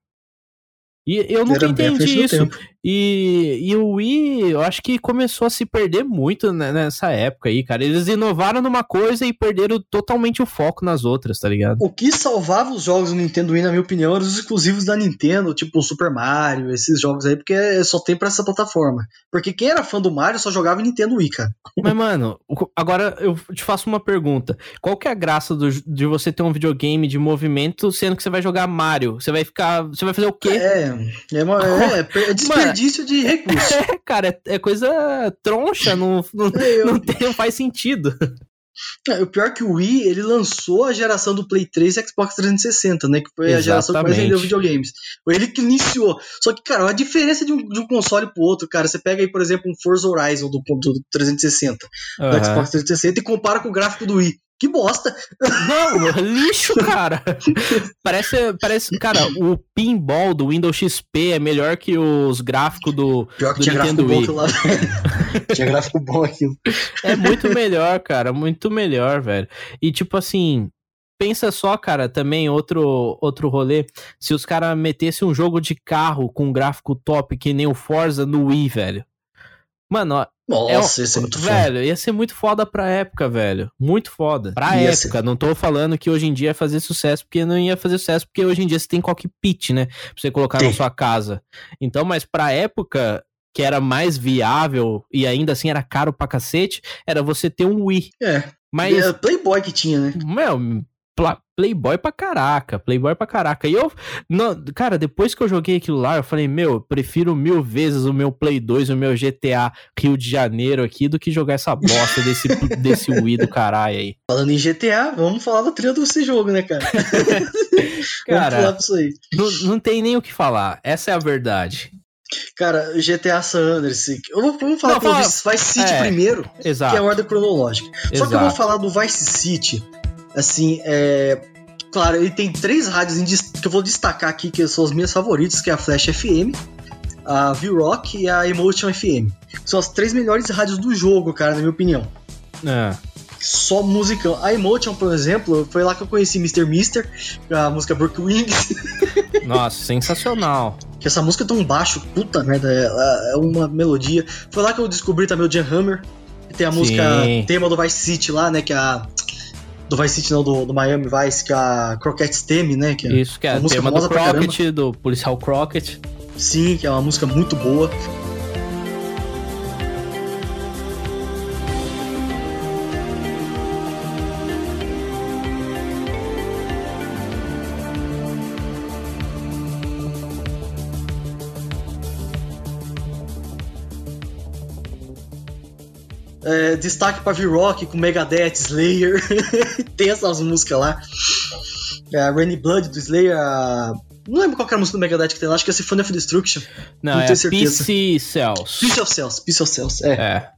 S1: E eu nunca Era entendi isso. E, e o Wii, eu acho que começou a se perder muito nessa época aí, cara. Eles inovaram numa coisa e perderam totalmente o foco nas outras, tá ligado?
S2: O que salvava os jogos do Nintendo Wii, na minha opinião, eram os exclusivos da Nintendo, tipo o Super Mario, esses jogos aí, porque só tem pra essa plataforma. Porque quem era fã do Mario só jogava em Nintendo Wii, cara.
S1: Mas, mano, agora eu te faço uma pergunta. Qual que é a graça do, de você ter um videogame de movimento, sendo que você vai jogar Mario? Você vai ficar. Você vai fazer o quê?
S2: É, é, uma, é, é desperdício. Desperdício de recurso.
S1: É, cara, é, coisa troncha, não, não, eu... não, tem, não faz sentido.
S2: É, o pior é que o Wii, ele lançou a geração do Play 3 e Xbox 360, né? Que foi Exatamente. a geração que mais vendeu videogames. Foi ele que iniciou. Só que, cara, a diferença de um, de um console pro outro, cara, você pega aí, por exemplo, um Forza Horizon do, do 360, uhum. do Xbox 360, e compara com o gráfico do Wii. Que bosta!
S1: Não, lixo, cara. parece, parece, cara, o pinball do Windows XP é melhor que os gráficos do,
S2: Pior que
S1: do
S2: tinha
S1: Nintendo
S2: gráfico
S1: Wii.
S2: Bom lá, tinha gráfico bom aquilo.
S1: É muito melhor, cara, muito melhor, velho. E tipo assim, pensa só, cara, também outro outro rolê, se os caras metessem um jogo de carro com gráfico top que nem o Forza no Wii, velho. Mano,
S2: nossa,
S1: é,
S2: ia ser muito
S1: velho, foda. ia ser muito foda pra época, velho. Muito foda. Pra ia época, ser. não tô falando que hoje em dia ia fazer sucesso, porque não ia fazer sucesso, porque hoje em dia você tem cockpit, né? Pra você colocar Sim. na sua casa. Então, mas pra época que era mais viável e ainda assim era caro pra cacete, era você ter um Wii.
S2: É.
S1: Mas.
S2: É Playboy que tinha, né?
S1: Meu, Playboy pra caraca, Playboy pra caraca. E eu, não, cara, depois que eu joguei aquilo lá, eu falei, meu, eu prefiro mil vezes o meu Play 2, o meu GTA Rio de Janeiro aqui, do que jogar essa bosta desse, desse Wii do caralho aí.
S2: Falando em GTA, vamos falar da trilha desse jogo, né, cara?
S1: cara. Não, não tem nem o que falar, essa é a verdade.
S2: Cara, GTA San Andreas. Vamos falar do Vice City é, primeiro,
S1: exato.
S2: que é a ordem cronológica. Só
S1: Exato.
S2: que eu vou falar do Vice City assim, é. Claro, ele tem três rádios que eu vou destacar aqui, que são as minhas favoritas, que é a Flash FM, a V-Rock e a Emotion FM. São as três melhores rádios do jogo, cara, na minha opinião.
S1: É.
S2: Só musicão. A Emotion, por exemplo, foi lá que eu conheci Mr. Mister, a música Brook Wings.
S1: Nossa, sensacional.
S2: Que essa música é tão baixo, puta merda, é, é uma melodia. Foi lá que eu descobri também o Jan Hammer, que tem a música
S1: Sim.
S2: tema do Vice City lá, né, que é a do Vice City, não, do, do Miami Vice, que é a Crockett teme, né? Que
S1: é Isso, que é a música tema do Crockett, do policial Crockett.
S2: Sim, que é uma música muito boa. É, destaque pra V-Rock com Megadeth, Slayer. Tem essas músicas lá. É, a Rainy Blood do Slayer, a... Não lembro qual era a música do Megadeth que tem lá, acho que é Symphony of Destruction.
S1: Não, não é tenho certeza. Peace Cells.
S2: Peace of Cells, Peace of Cells, é. é.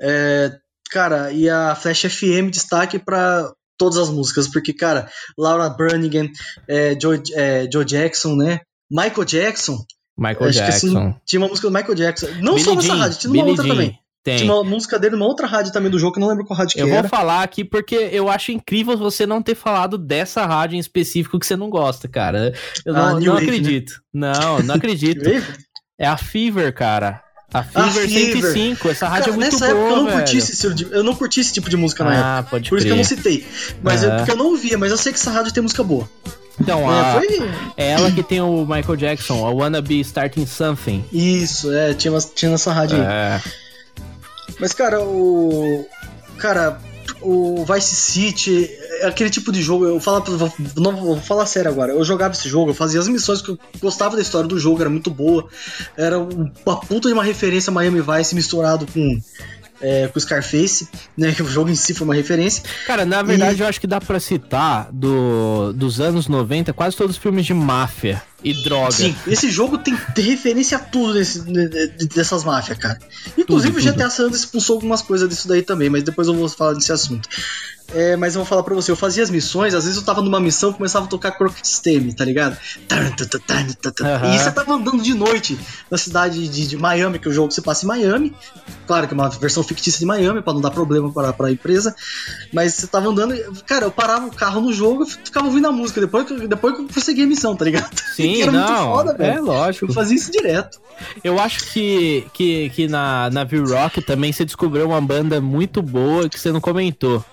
S2: é. Cara, e a Flash FM destaque pra todas as músicas, porque, cara, Laura Branigan, é, Joe, é, Joe Jackson, né? Michael Jackson.
S1: Michael Acho Jackson. Assim,
S2: tinha uma música do Michael Jackson. Não Billie só nessa Jean, rádio, tinha uma outra Jean. também. Tem. Tinha uma música dele numa outra rádio também do jogo, que eu não lembro qual rádio que
S1: eu
S2: era.
S1: Eu vou falar aqui porque eu acho incrível você não ter falado dessa rádio em específico que você não gosta, cara. Eu não, ah, não Wave, né? acredito. Né? Não, não acredito. é a Fever, cara. A Fever, a Fever 105, essa rádio cara, é muito nessa boa, época eu não,
S2: curti esse, de, eu não curti esse tipo de música na ah, época. Pode Por crer. isso que eu não citei. Mas é porque eu não ouvia, mas eu sei que essa rádio tem música boa.
S1: Então, é, a, foi... é ela que tem o Michael Jackson, a Wanna Be Starting Something.
S2: Isso, é, tinha, tinha nessa rádio é. aí. Mas, cara, o. Cara, o Vice City, é aquele tipo de jogo, eu falo, não vou falar sério agora. Eu jogava esse jogo, eu fazia as missões que eu gostava da história do jogo, era muito boa. Era uma puta de uma referência Miami Vice misturado com é, com o Scarface, né? Que o jogo em si foi uma referência.
S1: Cara, na verdade, e... eu acho que dá pra citar do, dos anos 90 quase todos os filmes de máfia e droga. Sim,
S2: esse jogo tem, tem referência a tudo desse, dessas máfias, cara. Inclusive tudo, o GTA San Andreas expulsou algumas coisas disso daí também, mas depois eu vou falar desse assunto. É, mas eu vou falar pra você, eu fazia as missões, às vezes eu tava numa missão começava a tocar Crooked Stame, tá ligado? Uhum. E você tava andando de noite na cidade de, de, Miami, que o jogo se passa em Miami. Claro que é uma versão fictícia de Miami, pra não dar problema pra, pra empresa. Mas você tava andando, cara, eu parava o carro no jogo e ficava ouvindo a música depois que, depois que eu consegui a missão, tá ligado?
S1: Sim, era não, muito foda, velho. É lógico.
S2: Eu fazia isso direto.
S1: Eu acho que, que, que na, na V-Rock também você descobriu uma banda muito boa que você não comentou.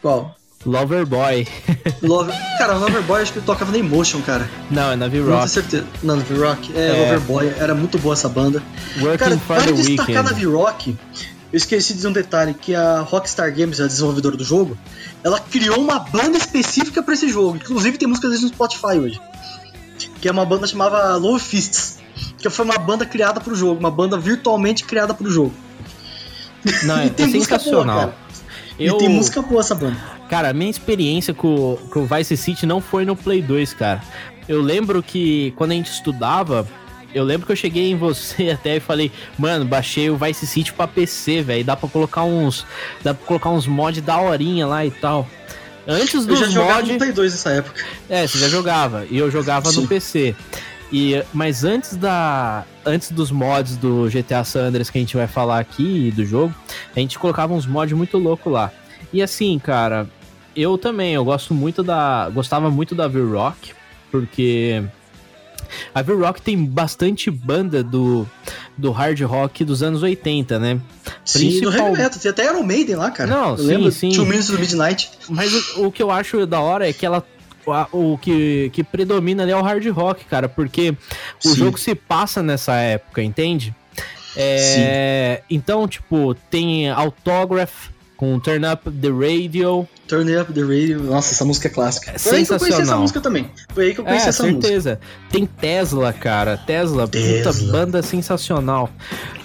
S2: Qual?
S1: Loverboy.
S2: Lover... Cara, Loverboy acho que tocava na Emotion, cara.
S1: Não, é na V-Rock. Não tenho
S2: certeza. Não, na V-Rock. É, é, Loverboy. Era muito boa essa banda.
S1: Working cara,
S2: para
S1: destacar
S2: weekend. na V-Rock, eu esqueci de dizer um detalhe, que a Rockstar Games, a desenvolvedora do jogo, ela criou uma banda específica para esse jogo. Inclusive tem música deles no Spotify hoje. Que é uma banda chamada Low Fists. Que foi uma banda criada pro jogo, uma banda virtualmente criada pro jogo.
S1: Não, é, é sensacional. Boa,
S2: eu... E tem música boa essa banda.
S1: Cara, a minha experiência com, com o Vice City não foi no Play 2, cara. Eu lembro que quando a gente estudava, eu lembro que eu cheguei em você até e falei, mano, baixei o Vice City pra PC, velho. Dá pra colocar uns. Dá pra colocar uns mods da horinha lá e tal. Antes mods. Eu já jogava mod...
S2: no Play 2 nessa época.
S1: É, você já jogava. E eu jogava Sim. no PC. E, mas antes da antes dos mods do GTA San Andreas que a gente vai falar aqui do jogo, a gente colocava uns mods muito louco lá. E assim, cara, eu também, eu gosto muito da gostava muito da V-Rock, porque a V-Rock tem bastante banda do, do hard rock dos anos 80, né?
S2: Sim, Principal... do heavy metal. Tem até Iron Maiden lá, cara.
S1: Não, eu sim, lembro, sim.
S2: Two Minutes do Midnight.
S1: Mas o, o, que eu acho da hora é que ela o que, que predomina ali é o hard rock, cara, porque Sim. o jogo se passa nessa época, entende? É, então, tipo, tem Autograph com Turn Up the Radio.
S2: Turn Up the Radio, nossa, essa música é clássica.
S1: Foi aí que eu conheci
S2: essa música também. Foi aí que eu conheci é, essa
S1: certeza.
S2: música.
S1: Tem Tesla, cara. Tesla, Tesla. puta banda sensacional.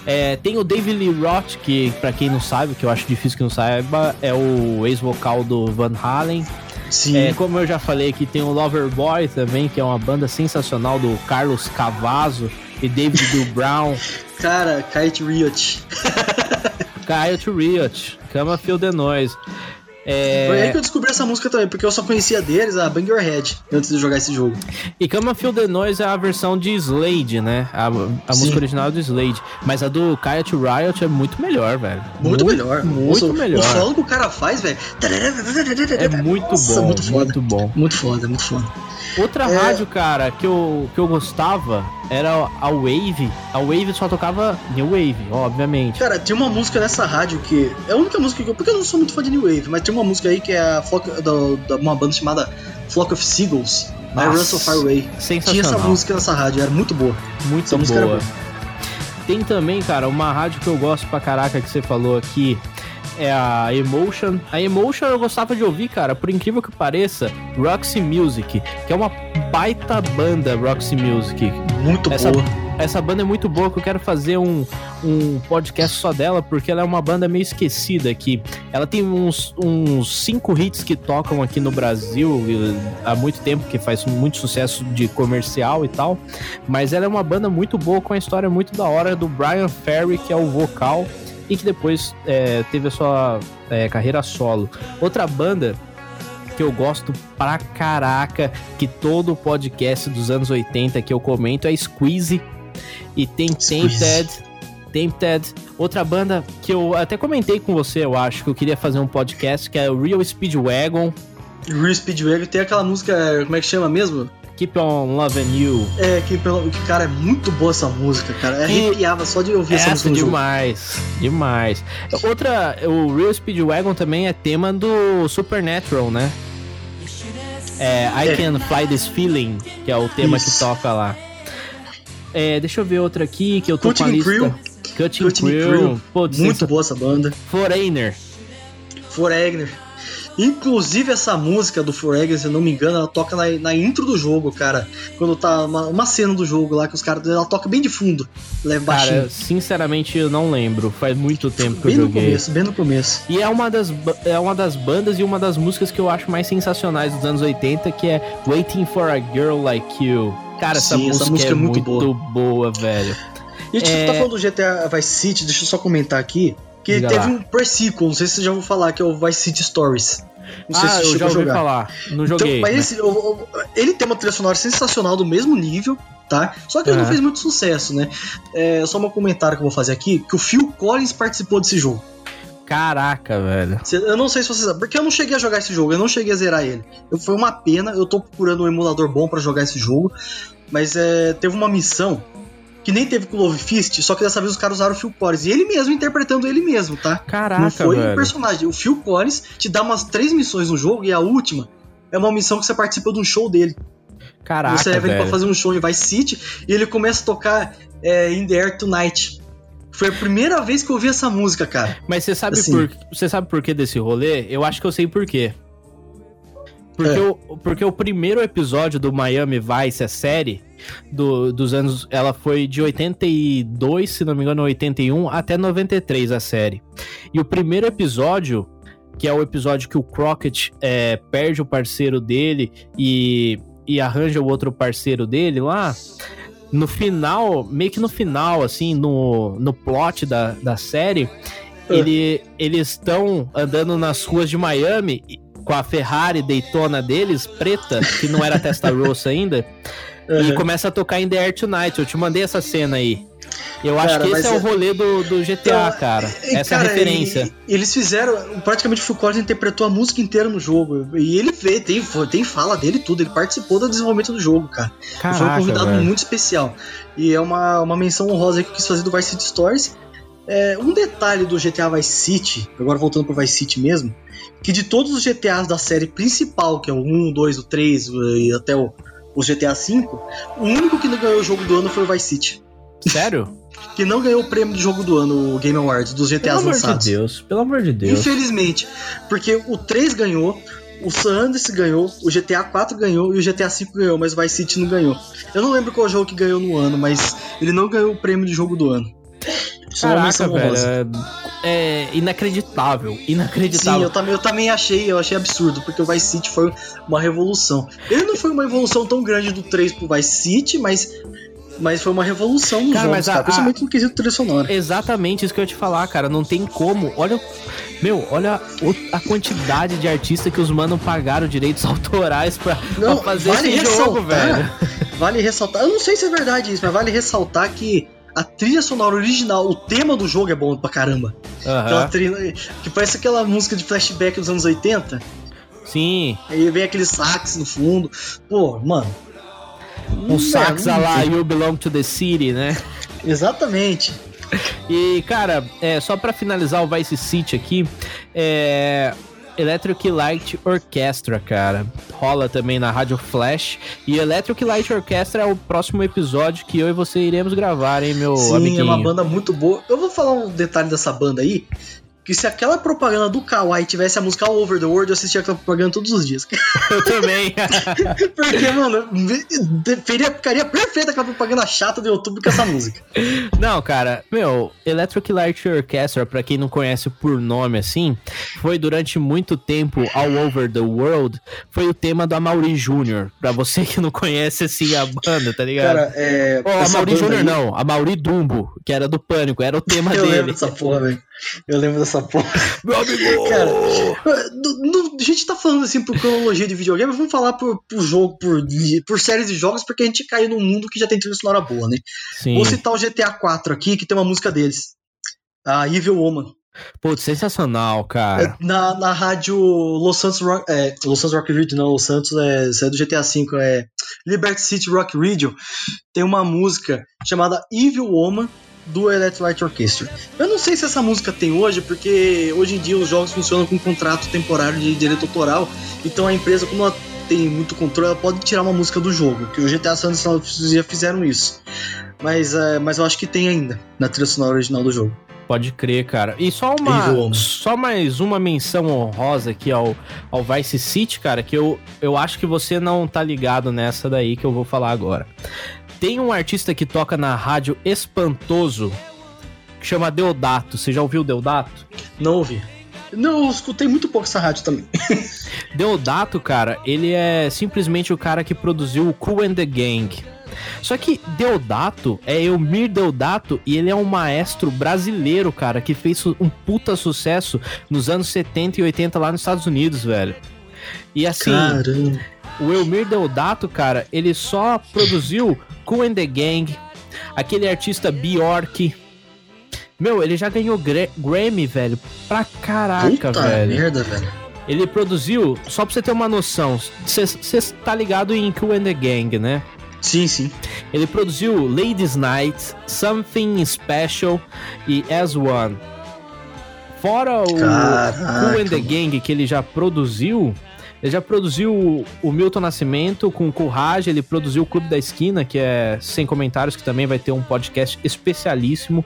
S1: É, tem o David Lee Roth, que para quem não sabe, que eu acho difícil que não saiba, é o ex-vocal do Van Halen.
S2: Sim.
S1: É, como eu já falei aqui, tem o Loverboy também, que é uma banda sensacional do Carlos Cavazo e David Do Brown.
S2: Cara, Kite Riot.
S1: Kite Riot, Cama Feel the Noise.
S2: É... Foi aí que eu descobri essa música também, porque eu só conhecia deles a Bang Your Head antes de jogar esse jogo.
S1: E Cama Feel the Noise é a versão de Slade, né? A, a música original do Slade. Mas a do Coyote Riot é muito melhor, velho.
S2: Muito, muito melhor.
S1: Muito Nossa, melhor. O
S2: solo que o cara faz, velho.
S1: É muito Nossa, bom.
S2: Muito foda.
S1: Muito bom.
S2: Muito foda, muito foda.
S1: Outra é... rádio, cara, que eu, que eu gostava era a Wave. A Wave só tocava New Wave, obviamente.
S2: Cara, tinha uma música nessa rádio que. É a única música que eu. Porque eu não sou muito fã de New Wave, mas tem uma música aí que é a Flock, da, uma banda chamada Flock of Seagulls. My Russell Fireway. Tinha essa música nessa rádio, era muito boa.
S1: Muito essa boa. boa. Tem também, cara, uma rádio que eu gosto pra caraca que você falou aqui, é a Emotion. A Emotion eu gostava de ouvir, cara, por incrível que pareça, Roxy Music, que é uma baita banda Roxy Music.
S2: Muito essa, boa.
S1: essa banda é muito boa que eu quero fazer um, um podcast só dela, porque ela é uma banda meio esquecida aqui. Ela tem uns, uns cinco hits que tocam aqui no Brasil há muito tempo, que faz muito sucesso de comercial e tal. Mas ela é uma banda muito boa, com a história muito da hora do Brian Ferry, que é o vocal, e que depois é, teve a sua é, carreira solo. Outra banda que eu gosto pra caraca, que todo podcast dos anos 80 que eu comento é Squeeze. E tem Tempted. Tempted. Outra banda que eu até comentei com você, eu acho, que eu queria fazer um podcast, que é o Real Speedwagon.
S2: Real Speedwagon tem aquela música, como é que chama mesmo?
S1: Keep on Loving You.
S2: É, que, cara, é muito boa essa música, cara. É arrepiava só de ouvir essa, essa música.
S1: demais, demais. Outra, o Real Speedwagon também é tema do Supernatural, né? É, I é. Can Fly This Feeling, que é o tema Isso. que toca lá. É, deixa eu ver outra aqui que eu tô Cutting com a lista. Crew.
S2: Cutting, Cutting Crew. Crew. Pô, muito boa essa banda.
S1: Foreigner.
S2: Foreigner. Inclusive essa música do Forever, se eu não me engano, ela toca na, na intro do jogo, cara. Quando tá uma, uma, cena do jogo lá que os caras. Ela toca bem de fundo. Leva cara, baixinho.
S1: sinceramente eu não lembro. Faz muito tempo que
S2: bem
S1: eu joguei.
S2: Bem no começo, bem no começo.
S1: E é uma, das, é uma das bandas e uma das músicas que eu acho mais sensacionais dos anos 80, que é Waiting for a Girl Like You. Cara, essa, Sim, música, essa música é, é, muito, boa. boa, velho.
S2: E a gente é... tá falando do GTA Vice City, deixa eu só comentar aqui. Que Diga teve lá. um pre-sequel, não sei se você já ouviu falar, que é o Vice City Stories.
S1: Não sei ah, se eu já ouvi jogar. falar. Não então, joguei.
S2: Então, mas, esse, ele tem uma trilha sonora sensacional do mesmo nível, tá? Só que ele não fez muito sucesso, né? É só um comentário que eu vou fazer aqui, que o Phil Collins participou desse jogo.
S1: Caraca, velho.
S2: Eu não sei se vocês sabem, porque eu não cheguei a jogar esse jogo, eu não cheguei a zerar ele. Eu, foi uma pena, eu tô procurando um emulador bom para jogar esse jogo, mas é, teve uma missão que nem teve com o Love Fist, só que dessa vez os caras usaram o Phil Collins. E ele mesmo interpretando ele mesmo, tá?
S1: Caraca,
S2: Não foi
S1: velho.
S2: um personagem. O Phil Collins te dá umas três missões no jogo e a última é uma missão que você participa de um show dele.
S1: Caraca,
S2: Você leva ele pra fazer um show em Vice City e ele começa a tocar é, In The Air Tonight. Foi a primeira vez que eu ouvi essa música, cara.
S1: Mas você sabe, assim. por, você sabe por que desse rolê? Eu acho que eu sei por quê. Porque, é. o, porque o primeiro episódio do Miami Vice, a série, do, dos anos. Ela foi de 82, se não me engano, 81 até 93 a série. E o primeiro episódio, que é o episódio que o Crockett é, perde o parceiro dele e, e arranja o outro parceiro dele lá. No final, meio que no final, assim, no, no plot da, da série, é. ele, eles estão andando nas ruas de Miami com a Ferrari Daytona deles, preta, que não era testa rossa ainda, uhum. e começa a tocar em The Air Tonight. Eu te mandei essa cena aí. Eu acho cara, que esse é, é o rolê do, do GTA, então, cara. Essa cara, é a referência.
S2: E, eles fizeram. Praticamente o Phil Collins interpretou a música inteira no jogo. E ele vê, tem, tem fala dele tudo. Ele participou do desenvolvimento do jogo, cara. Caraca, foi um convidado velho. muito especial. E é uma, uma menção honrosa que eu quis fazer do Vice City Stories. É, um detalhe do GTA Vice City, agora voltando pro Vice City mesmo, que de todos os GTAs da série principal, que é o 1, 2, o 3 e até o, o GTA V, o único que não ganhou o jogo do ano foi o Vice City.
S1: Sério?
S2: que não ganhou o prêmio de jogo do ano, o Game Awards, dos GTAs pelo lançados.
S1: Pelo amor de Deus, pelo amor de Deus.
S2: Infelizmente, porque o 3 ganhou, o San Andreas ganhou, o GTA 4 ganhou e o GTA 5 ganhou, mas o Vice City não ganhou. Eu não lembro qual jogo que ganhou no ano, mas ele não ganhou o prêmio de jogo do ano.
S1: Caraca, velho, é, é, inacreditável, inacreditável. Sim,
S2: eu também, eu também achei, eu achei absurdo, porque o Vice City foi uma revolução. Ele não foi uma evolução tão grande do 3 pro Vice City, mas mas foi uma revolução nos cara, jogos, a, cara, principalmente no quesito trilha sonora.
S1: Exatamente isso que eu ia te falar, cara. Não tem como. Olha, meu, olha a quantidade de artistas que os manos pagaram direitos autorais pra, não, pra fazer vale esse jogo, velho.
S2: Vale ressaltar. Eu não sei se é verdade isso, mas vale ressaltar que a trilha sonora original, o tema do jogo é bom pra caramba. Uhum. Trilha, que parece aquela música de flashback dos anos 80.
S1: Sim.
S2: Aí vem aquele sax no fundo. Pô, mano.
S1: Um sax a lá You Belong to the City, né?
S2: Exatamente.
S1: E, cara, é, só para finalizar o Vice City aqui, é, Electric Light Orchestra, cara. Rola também na Rádio Flash. E Electric Light Orchestra é o próximo episódio que eu e você iremos gravar, hein, meu
S2: Sim,
S1: amiguinho.
S2: é uma banda muito boa. Eu vou falar um detalhe dessa banda aí, que se aquela propaganda do Kawaii tivesse a música All Over the World, eu assistia aquela propaganda todos os dias.
S1: Eu também.
S2: Porque, mano, ficaria, ficaria perfeita aquela propaganda chata do YouTube com essa música.
S1: Não, cara, meu, Electric Light Orchestra, pra quem não conhece por nome assim, foi durante muito tempo All Over the World, foi o tema do Amaury Jr. Pra você que não conhece assim a banda, tá ligado? Cara, é. Oh, Amaury Jr. Aí... não, Amaury Dumbo, que era do Pânico, era o tema
S2: eu
S1: dele.
S2: Eu lembro dessa porra, velho. Eu lembro dessa porra. Meu amigo! Cara, no, a gente tá falando assim por cronologia de videogame, vamos falar por, por jogo, por, por séries de jogos, porque a gente caiu num mundo que já tem trilha sonora boa, né? Sim. Vou citar o GTA 4 aqui, que tem uma música deles. A Evil Woman.
S1: Putz, sensacional, cara.
S2: É, na, na rádio Los Santos Rock. É, Los Santos Rock Radio, não, Los Santos é, é do GTA V, é Liberty City Rock Radio. Tem uma música chamada Evil Woman do Electric Orchestra. Eu não sei se essa música tem hoje, porque hoje em dia os jogos funcionam com contrato temporário de direito autoral, então a empresa, como ela tem muito controle, ela pode tirar uma música do jogo, que o GTA San Andreas já fizeram isso. Mas, é, mas eu acho que tem ainda na trilha sonora original do jogo.
S1: Pode crer, cara. E só uma, só mais uma menção honrosa aqui ao, ao Vice City, cara, que eu, eu acho que você não tá ligado nessa daí que eu vou falar agora. Tem um artista que toca na rádio Espantoso, que chama Deodato. Você já ouviu Deodato?
S2: Não ouvi. Não, eu escutei muito pouco essa rádio também.
S1: Deodato, cara, ele é simplesmente o cara que produziu o Cool and the Gang. Só que Deodato é Elmir Deodato e ele é um maestro brasileiro, cara, que fez um puta sucesso nos anos 70 e 80 lá nos Estados Unidos, velho. E assim, Caramba. O Elmir Deodato, cara, ele só produziu Cool and the Gang, aquele artista Bjork. Meu, ele já ganhou Grammy, velho, pra caraca, Puta velho. merda, velho. Ele produziu, só pra você ter uma noção, você tá ligado em Cool and the Gang, né?
S2: Sim, sim.
S1: Ele produziu Ladies Night, Something Special e As One. Fora o Cool and the Gang que ele já produziu, ele já produziu o Milton Nascimento com Courage, ele produziu o Clube da Esquina, que é sem comentários, que também vai ter um podcast especialíssimo.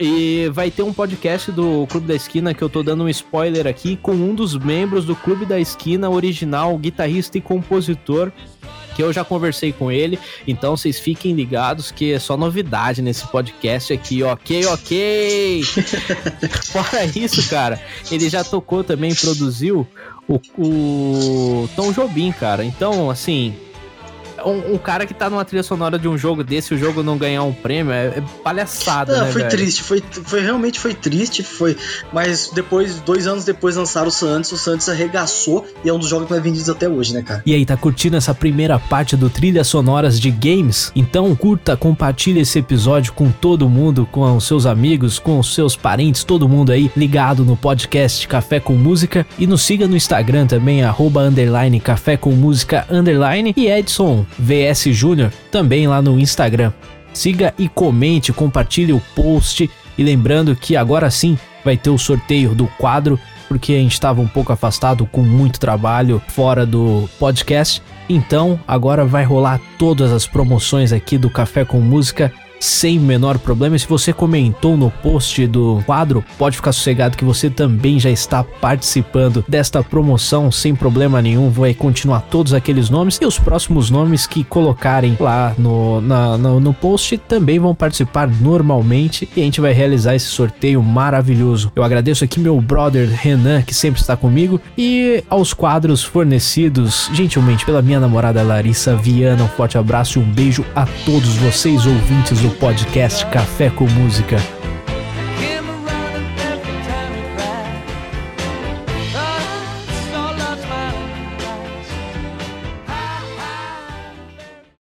S1: E vai ter um podcast do Clube da Esquina que eu tô dando um spoiler aqui com um dos membros do Clube da Esquina original, guitarrista e compositor que eu já conversei com ele, então vocês fiquem ligados que é só novidade nesse podcast aqui, ok, ok. Fora isso, cara, ele já tocou também, produziu o, o Tom Jobim, cara. Então, assim, um, um, cara que tá numa trilha sonora de um jogo desse, o jogo não ganhar um prêmio, é, é palhaçada, não, né,
S2: foi
S1: velho?
S2: triste, foi, foi realmente foi triste, foi, mas depois, dois anos depois lançaram o Santos, o Santos arregaçou e é um dos jogos mais vendidos até hoje, né, cara?
S1: E aí, tá curtindo essa primeira parte do Trilhas Sonoras de Games? Então curta, compartilhe esse episódio com todo mundo, com os seus amigos, com os seus parentes, todo mundo aí ligado no podcast Café com Música e nos siga no Instagram também, arroba underline Café com Música underline e Edson VS Júnior, também lá no Instagram. Siga e comente, compartilhe o post e lembrando que agora sim vai ter o sorteio do quadro, porque a gente estava um pouco afastado com muito trabalho fora do podcast. Então, agora vai rolar todas as promoções aqui do Café com Música sem menor problema. E se você comentou no post do quadro, pode ficar sossegado que você também já está participando desta promoção sem problema nenhum. Vai continuar todos aqueles nomes e os próximos nomes que colocarem lá no, na, no, no post também vão participar normalmente e a gente vai realizar esse sorteio maravilhoso. Eu agradeço aqui meu brother Renan, que sempre está comigo, e aos quadros fornecidos gentilmente pela minha namorada Larissa Viana. Um forte abraço e um beijo a todos vocês ouvintes do podcast Café com Música.